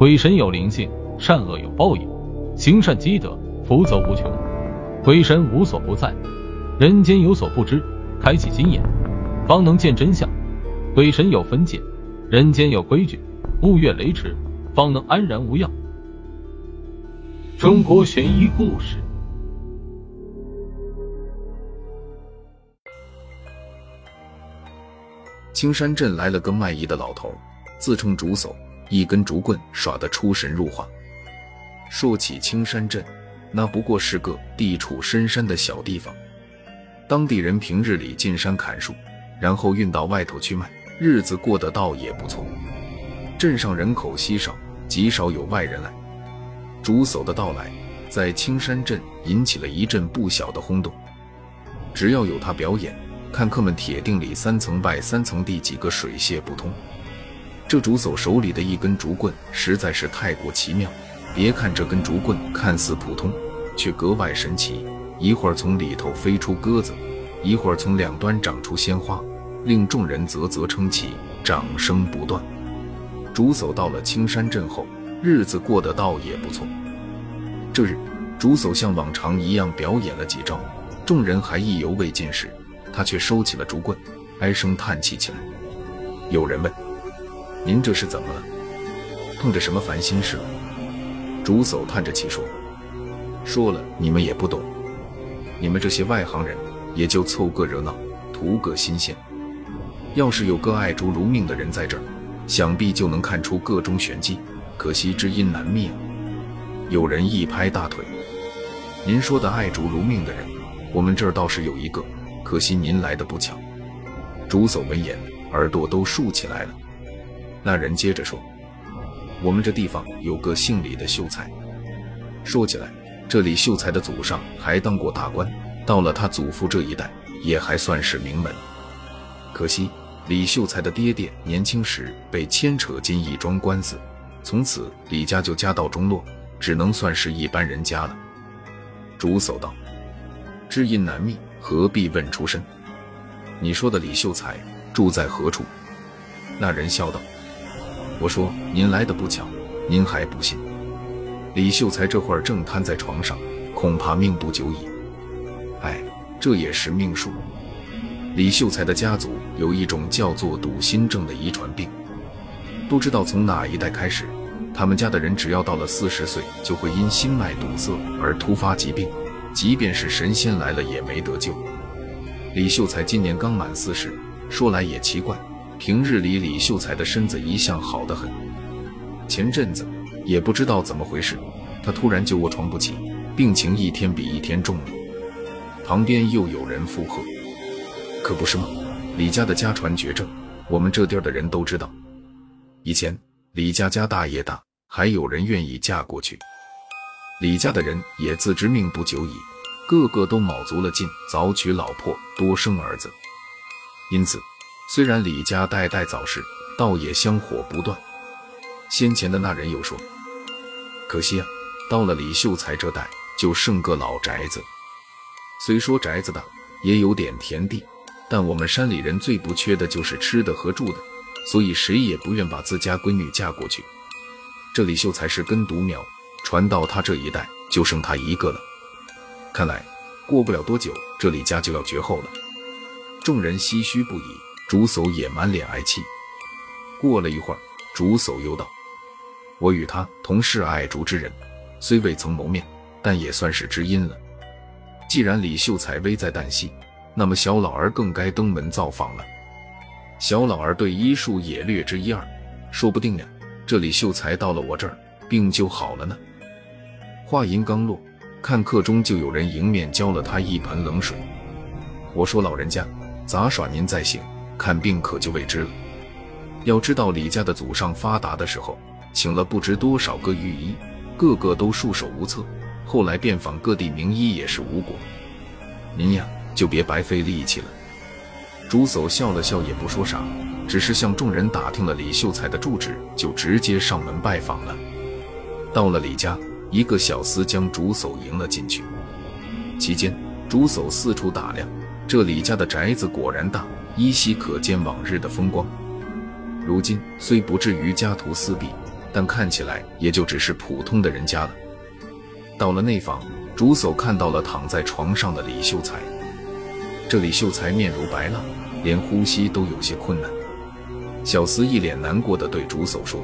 鬼神有灵性，善恶有报应，行善积德，福泽无穷。鬼神无所不在，人间有所不知，开启心眼，方能见真相。鬼神有分界，人间有规矩，勿越雷池，方能安然无恙。中国悬疑故事。青山镇来了个卖艺的老头，自称竹叟，一根竹棍耍得出神入化。说起青山镇，那不过是个地处深山的小地方，当地人平日里进山砍树，然后运到外头去卖，日子过得倒也不错。镇上人口稀少，极少有外人来。竹叟的到来，在青山镇引起了一阵不小的轰动。只要有他表演。看客们铁定里三层外三层地几个水泄不通。这竹叟手里的一根竹棍实在是太过奇妙。别看这根竹棍看似普通，却格外神奇。一会儿从里头飞出鸽子，一会儿从两端长出鲜花，令众人啧啧称奇，掌声不断。竹叟到了青山镇后，日子过得倒也不错。这日，竹叟像往常一样表演了几招，众人还意犹未尽时。他却收起了竹棍，唉声叹气起来。有人问：“您这是怎么了？碰着什么烦心事了？”竹叟叹着气说：“说了你们也不懂，你们这些外行人也就凑个热闹，图个新鲜。要是有个爱竹如命的人在这儿，想必就能看出个中玄机。可惜知音难觅啊！”有人一拍大腿：“您说的爱竹如命的人，我们这儿倒是有一个。”可惜您来的不巧。竹叟闻言，耳朵都竖起来了。那人接着说：“我们这地方有个姓李的秀才，说起来，这李秀才的祖上还当过大官，到了他祖父这一代，也还算是名门。可惜李秀才的爹爹年轻时被牵扯进一桩官司，从此李家就家道中落，只能算是一般人家了。”竹叟道：“知音难觅。”何必问出身？你说的李秀才住在何处？那人笑道：“我说您来的不巧，您还不信。李秀才这会儿正瘫在床上，恐怕命不久矣。哎，这也是命数。李秀才的家族有一种叫做笃心症的遗传病，不知道从哪一代开始，他们家的人只要到了四十岁，就会因心脉堵塞而突发疾病。”即便是神仙来了也没得救。李秀才今年刚满四十，说来也奇怪，平日里李秀才的身子一向好得很。前阵子也不知道怎么回事，他突然就卧床不起，病情一天比一天重了。旁边又有人附和：“可不是吗？李家的家传绝症，我们这地儿的人都知道。以前李家家大业大，还有人愿意嫁过去。”李家的人也自知命不久矣，个个都卯足了劲，早娶老婆，多生儿子。因此，虽然李家代代早逝，倒也香火不断。先前的那人又说：“可惜啊，到了李秀才这代，就剩个老宅子。虽说宅子大，也有点田地，但我们山里人最不缺的就是吃的和住的，所以谁也不愿把自家闺女嫁过去。这李秀才是根独苗。”传到他这一代，就剩他一个了。看来过不了多久，这李家就要绝后了。众人唏嘘不已，竹叟也满脸哀戚。过了一会儿，竹叟又道：“我与他同是爱竹之人，虽未曾谋面，但也算是知音了。既然李秀才危在旦夕，那么小老儿更该登门造访了。小老儿对医术也略知一二，说不定呀，这李秀才到了我这儿，病就好了呢。”话音刚落，看客中就有人迎面浇了他一盆冷水。我说：“老人家，杂耍您再行，看病可就未知了。要知道李家的祖上发达的时候，请了不知多少个御医，个个都束手无策。后来遍访各地名医也是无果。您呀，就别白费力气了。”竹叟笑了笑，也不说啥，只是向众人打听了李秀才的住址，就直接上门拜访了。到了李家。一个小厮将竹叟迎了进去，期间竹叟四处打量，这李家的宅子果然大，依稀可见往日的风光。如今虽不至于家徒四壁，但看起来也就只是普通的人家了。到了内房，主叟看到了躺在床上的李秀才。这李秀才面如白蜡，连呼吸都有些困难。小厮一脸难过的对主叟说：“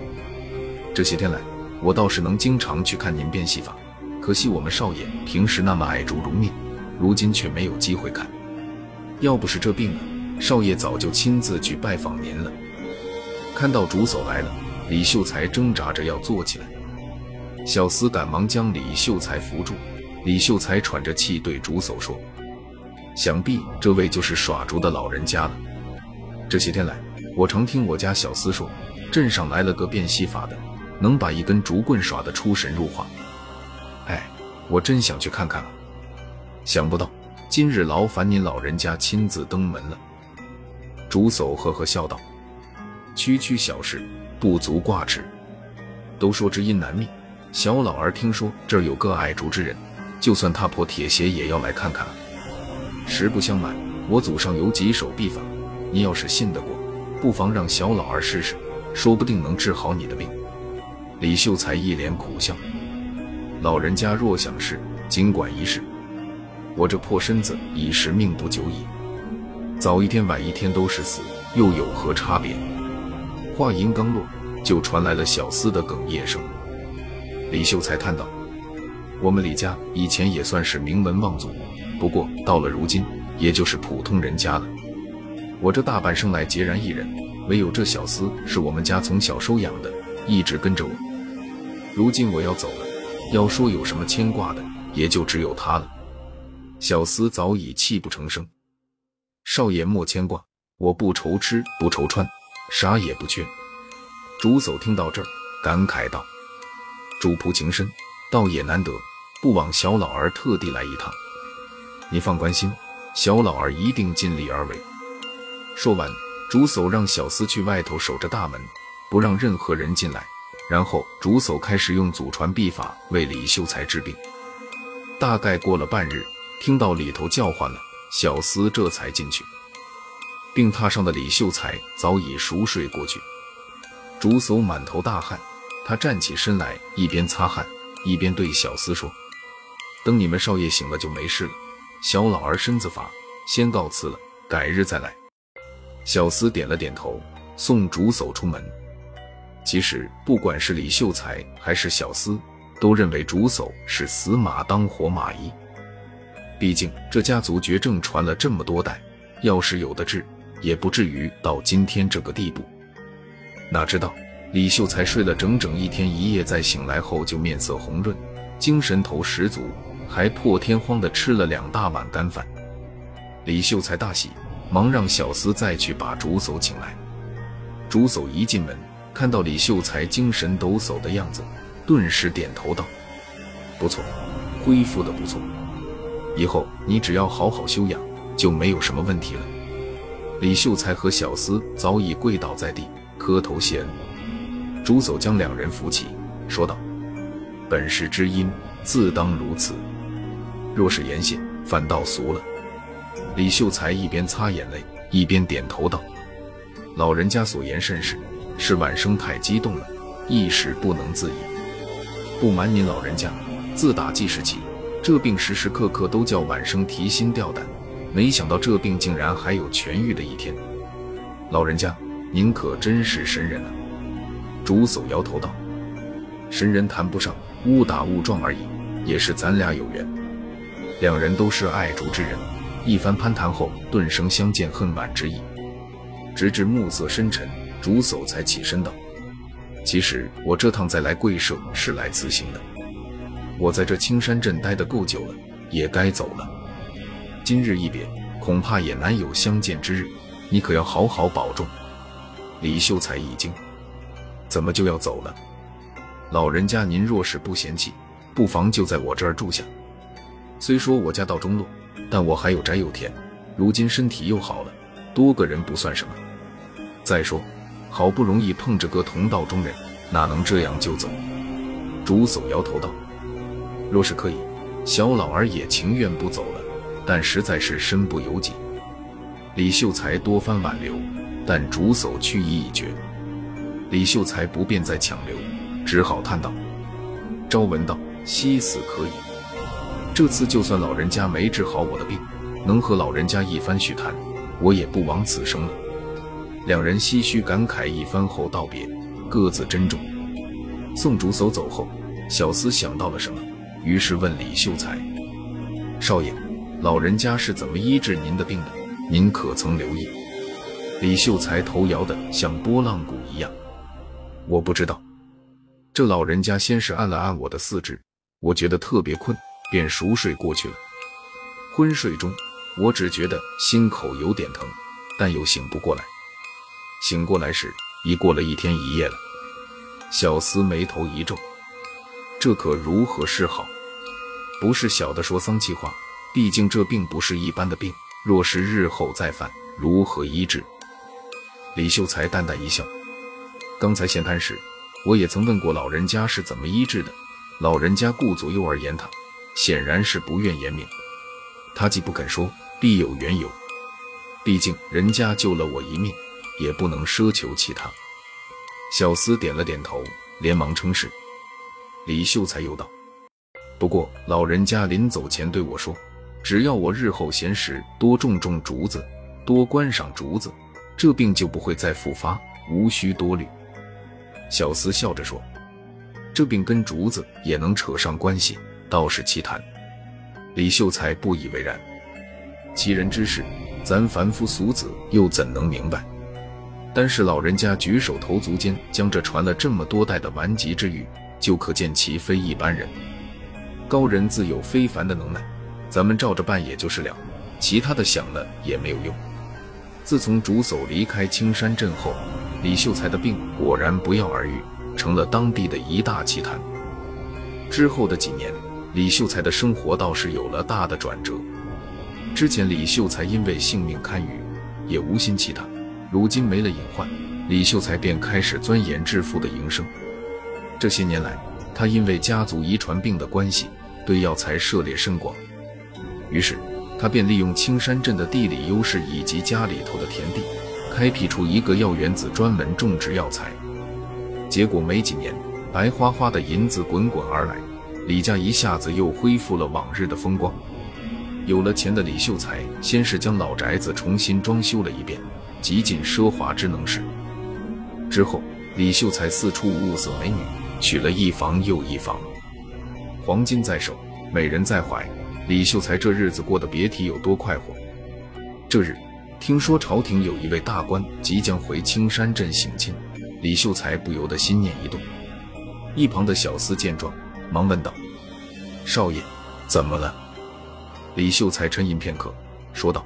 这些天来，我倒是能经常去看您变戏法，可惜我们少爷平时那么爱竹如命，如今却没有机会看。要不是这病了，少爷早就亲自去拜访您了。”看到主叟来了，李秀才挣扎着要坐起来。小厮赶忙将李秀才扶住。李秀才喘着气对主叟说：“想必这位就是耍竹的老人家了。这些天来，我常听我家小厮说，镇上来了个变戏法的，能把一根竹棍耍得出神入化。哎，我真想去看看啊！想不到今日劳烦您老人家亲自登门了。”主叟呵呵笑道。区区小事，不足挂齿。都说知音难觅，小老儿听说这儿有个爱竹之人，就算踏破铁鞋也要来看看。实不相瞒，我祖上有几手秘法，你要是信得过，不妨让小老儿试试，说不定能治好你的病。李秀才一脸苦笑：“老人家若想试，尽管一试。我这破身子已是命不久矣，早一天晚一天都是死，又有何差别？”话音刚落，就传来了小厮的哽咽声。李秀才叹道：“我们李家以前也算是名门望族，不过到了如今，也就是普通人家了。我这大半生来孑然一人，唯有这小厮是我们家从小收养的，一直跟着我。如今我要走了，要说有什么牵挂的，也就只有他了。”小厮早已泣不成声：“少爷莫牵挂，我不愁吃不愁穿。”啥也不缺。主叟听到这儿，感慨道：“主仆情深，倒也难得，不枉小老儿特地来一趟。你放宽心，小老儿一定尽力而为。”说完，主叟让小厮去外头守着大门，不让任何人进来。然后，主叟开始用祖传秘法为李秀才治病。大概过了半日，听到里头叫唤了，小厮这才进去。病榻上的李秀才早已熟睡过去，竹叟满头大汗，他站起身来，一边擦汗，一边对小厮说：“等你们少爷醒了就没事了。小老儿身子乏，先告辞了，改日再来。”小厮点了点头，送竹叟出门。其实，不管是李秀才还是小厮，都认为竹叟是死马当活马医。毕竟这家族绝症传了这么多代，要是有的治。也不至于到今天这个地步。哪知道李秀才睡了整整一天一夜，在醒来后就面色红润，精神头十足，还破天荒的吃了两大碗干饭。李秀才大喜，忙让小厮再去把竹叟请来。竹叟一进门，看到李秀才精神抖擞的样子，顿时点头道：“不错，恢复的不错。以后你只要好好休养，就没有什么问题了。”李秀才和小厮早已跪倒在地，磕头谢恩。朱叟将两人扶起，说道：“本是知音，自当如此。若是言谢，反倒俗了。”李秀才一边擦眼泪，一边点头道：“老人家所言甚是，是晚生太激动了，一时不能自已。不瞒您老人家，自打记事起，这病时时刻刻都叫晚生提心吊胆。”没想到这病竟然还有痊愈的一天，老人家，您可真是神人啊！竹叟摇头道：“神人谈不上，误打误撞而已，也是咱俩有缘。”两人都是爱竹之人，一番攀谈后，顿生相见恨晚之意。直至暮色深沉，竹叟才起身道：“其实我这趟再来贵社是来辞行的，我在这青山镇待得够久了，也该走了。”今日一别，恐怕也难有相见之日，你可要好好保重。李秀才一惊，怎么就要走了？老人家，您若是不嫌弃，不妨就在我这儿住下。虽说我家道中落，但我还有宅有田，如今身体又好了，多个人不算什么。再说，好不容易碰着个同道中人，哪能这样就走？竹叟摇头道：“若是可以，小老儿也情愿不走了。”但实在是身不由己，李秀才多番挽留，但竹叟去意已决。李秀才不便再强留，只好叹道：“朝闻道，夕死可矣。这次就算老人家没治好我的病，能和老人家一番叙谈，我也不枉此生了。”两人唏嘘感慨一番后道别，各自珍重。宋竹叟走后，小厮想到了什么，于是问李秀才：“少爷，老人家是怎么医治您的病的？您可曾留意？”李秀才头摇得像拨浪鼓一样：“我不知道。这老人家先是按了按我的四肢，我觉得特别困，便熟睡过去了。昏睡中，我只觉得心口有点疼，但又醒不过来。”醒过来时，已过了一天一夜了。小厮眉头一皱，这可如何是好？不是小的说丧气话，毕竟这病不是一般的病，若是日后再犯，如何医治？李秀才淡淡一笑，刚才闲谈时，我也曾问过老人家是怎么医治的，老人家顾左右而言他，显然是不愿言明。他既不肯说，必有缘由。毕竟人家救了我一命。也不能奢求其他。小厮点了点头，连忙称是。李秀才又道：“不过老人家临走前对我说，只要我日后闲时多种种竹子，多观赏竹子，这病就不会再复发，无需多虑。”小厮笑着说：“这病跟竹子也能扯上关系，倒是奇谈。”李秀才不以为然：“奇人之事，咱凡夫俗子又怎能明白？”但是老人家举手投足间将这传了这么多代的顽疾之愈，就可见其非一般人。高人自有非凡的能耐，咱们照着办也就是了，其他的想了也没有用。自从主叟离开青山镇后，李秀才的病果然不药而愈，成了当地的一大奇谈。之后的几年，李秀才的生活倒是有了大的转折。之前李秀才因为性命堪虞，也无心其他。如今没了隐患，李秀才便开始钻研致富的营生。这些年来，他因为家族遗传病的关系，对药材涉猎甚广。于是，他便利用青山镇的地理优势以及家里头的田地，开辟出一个药园子，专门种植药材。结果没几年，白花花的银子滚滚而来，李家一下子又恢复了往日的风光。有了钱的李秀才，先是将老宅子重新装修了一遍。极尽奢华之能事。之后，李秀才四处物色美女，娶了一房又一房，黄金在手，美人在怀。李秀才这日子过得别提有多快活。这日，听说朝廷有一位大官即将回青山镇省亲，李秀才不由得心念一动。一旁的小厮见状，忙问道：“少爷，怎么了？”李秀才沉吟片刻，说道。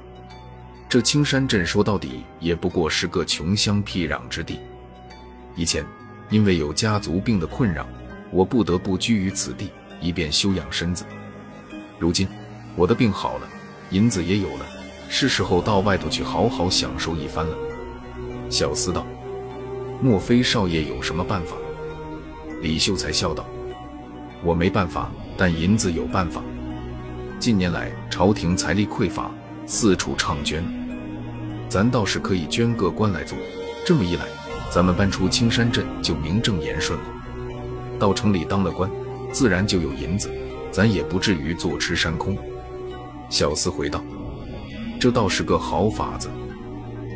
这青山镇说到底也不过是个穷乡僻壤之地。以前因为有家族病的困扰，我不得不居于此地，以便休养身子。如今我的病好了，银子也有了，是时候到外头去好好享受一番了。小厮道：“莫非少爷有什么办法？”李秀才笑道：“我没办法，但银子有办法。近年来朝廷财力匮乏，四处倡捐。”咱倒是可以捐个官来做，这么一来，咱们搬出青山镇就名正言顺了。到城里当了官，自然就有银子，咱也不至于坐吃山空。小厮回道：“这倒是个好法子。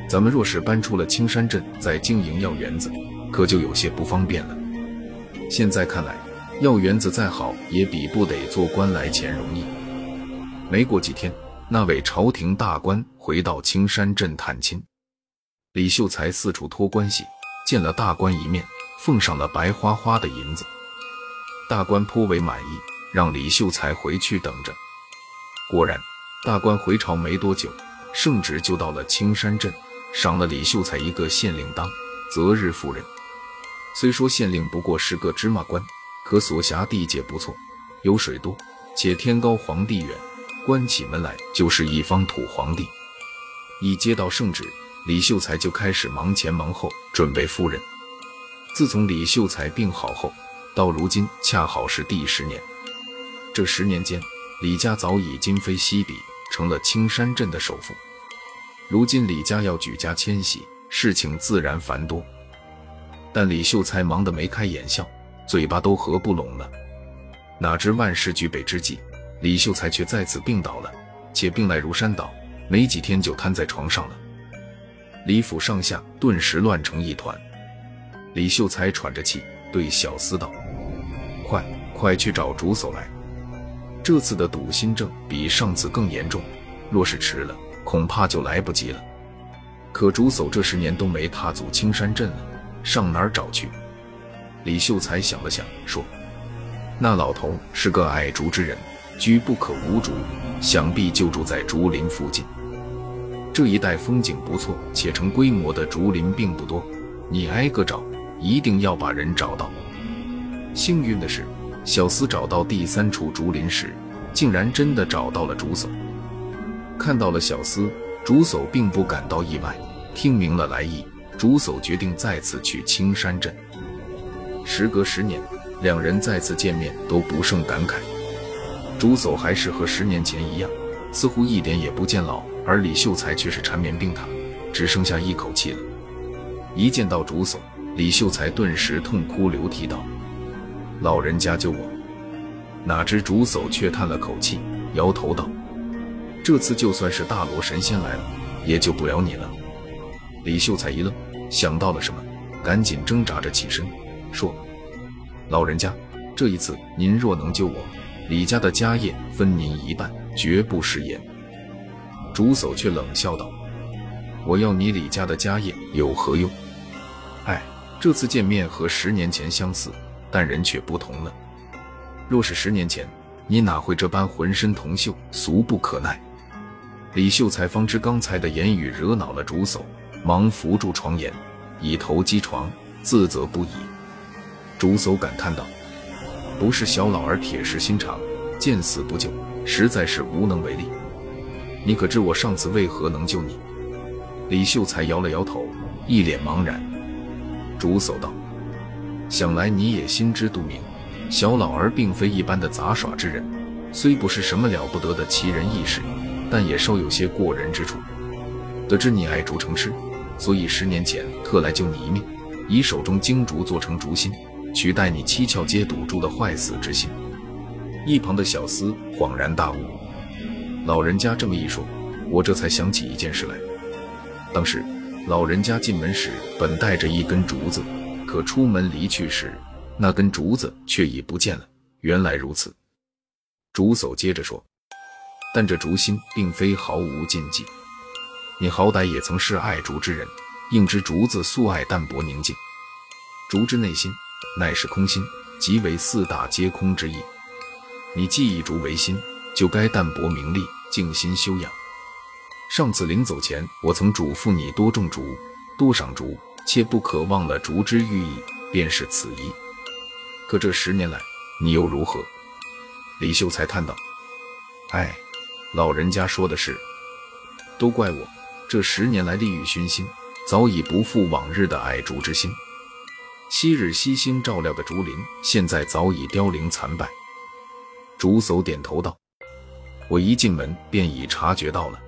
咱们若是搬出了青山镇，再经营药园子，可就有些不方便了。现在看来，药园子再好，也比不得做官来钱容易。没过几天。”那位朝廷大官回到青山镇探亲，李秀才四处托关系，见了大官一面，奉上了白花花的银子。大官颇为满意，让李秀才回去等着。果然，大官回朝没多久，圣旨就到了青山镇，赏了李秀才一个县令当，择日赴任。虽说县令不过是个芝麻官，可所辖地界不错，有水多，且天高皇帝远。关起门来就是一方土皇帝。一接到圣旨，李秀才就开始忙前忙后准备赴任。自从李秀才病好后，到如今恰好是第十年。这十年间，李家早已今非昔比，成了青山镇的首富。如今李家要举家迁徙，事情自然繁多。但李秀才忙得眉开眼笑，嘴巴都合不拢了。哪知万事俱备之际，李秀才却再次病倒了，且病来如山倒，没几天就瘫在床上了。李府上下顿时乱成一团。李秀才喘着气对小厮道：“快快去找竹叟来！这次的堵心症比上次更严重，若是迟了，恐怕就来不及了。”可竹叟这十年都没踏足青山镇了，上哪儿找去？李秀才想了想，说：“那老头是个爱竹之人，居不可无竹，想必就住在竹林附近。这一带风景不错且成规模的竹林并不多，你挨个找，一定要把人找到。”幸运的是，小厮找到第三处竹林时，竟然真的找到了竹叟。看到了小厮。竹叟并不感到意外，听明了来意，竹叟决定再次去青山镇。时隔十年，两人再次见面都不胜感慨。竹叟还是和十年前一样，似乎一点也不见老，而李秀才却是缠绵病榻，只剩下一口气了。一见到竹叟，李秀才顿时痛哭流涕道：“老人家救我！”哪知竹叟却叹了口气，摇头道。这次就算是大罗神仙来了，也救不了你了。李秀才一愣，想到了什么，赶紧挣扎着起身，说：“老人家，这一次您若能救我，李家的家业分您一半，绝不食言。”竹叟却冷笑道：“我要你李家的家业有何用？哎，这次见面和十年前相似，但人却不同了。若是十年前，你哪会这般浑身铜锈，俗不可耐？”李秀才方知刚才的言语惹恼了竹叟，忙扶住床沿，以头击床，自责不已。竹叟感叹道：“不是小老儿铁石心肠，见死不救，实在是无能为力。你可知我上次为何能救你？”李秀才摇了摇头，一脸茫然。竹叟道：“想来你也心知肚明，小老儿并非一般的杂耍之人，虽不是什么了不得的奇人异士。”但也稍有些过人之处。得知你爱竹成痴，所以十年前特来救你一命，以手中精竹做成竹心，取代你七窍皆堵住的坏死之心。一旁的小厮恍然大悟，老人家这么一说，我这才想起一件事来。当时老人家进门时本带着一根竹子，可出门离去时，那根竹子却已不见了。原来如此。竹叟接着说。但这竹心并非毫无禁忌，你好歹也曾是爱竹之人，应知竹子素爱淡泊宁静，竹之内心乃是空心，即为四大皆空之意。你既以竹为心，就该淡泊名利，静心修养。上次临走前，我曾嘱咐你多种竹，多赏竹，切不可忘了竹之寓意，便是此意。可这十年来，你又如何？李秀才叹道：“唉。”老人家说的是，都怪我这十年来利欲熏心，早已不复往日的爱竹之心。昔日悉心照料的竹林，现在早已凋零残败。竹叟点头道：“我一进门便已察觉到了。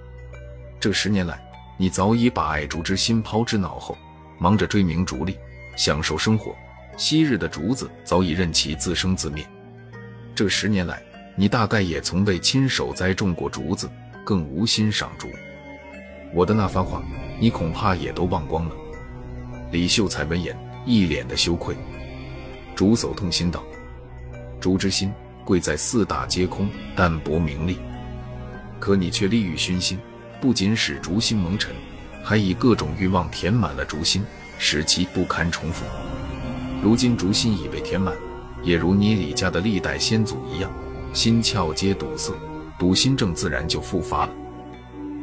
这十年来，你早已把爱竹之心抛之脑后，忙着追名逐利，享受生活。昔日的竹子早已任其自生自灭。这十年来。”你大概也从未亲手栽种过竹子，更无心赏竹。我的那番话，你恐怕也都忘光了。李秀才闻言，一脸的羞愧。竹叟痛心道：“竹之心贵在四大皆空，淡泊名利。可你却利欲熏心，不仅使竹心蒙尘，还以各种欲望填满了竹心，使其不堪重复。如今竹心已被填满，也如你李家的历代先祖一样。”心窍皆堵塞，堵心症自然就复发了。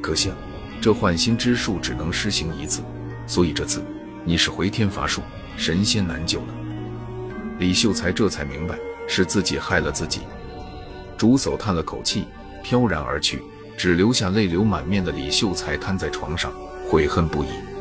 可惜啊，这换心之术只能施行一次，所以这次你是回天乏术，神仙难救了。李秀才这才明白是自己害了自己。竹叟叹了口气，飘然而去，只留下泪流满面的李秀才瘫在床上，悔恨不已。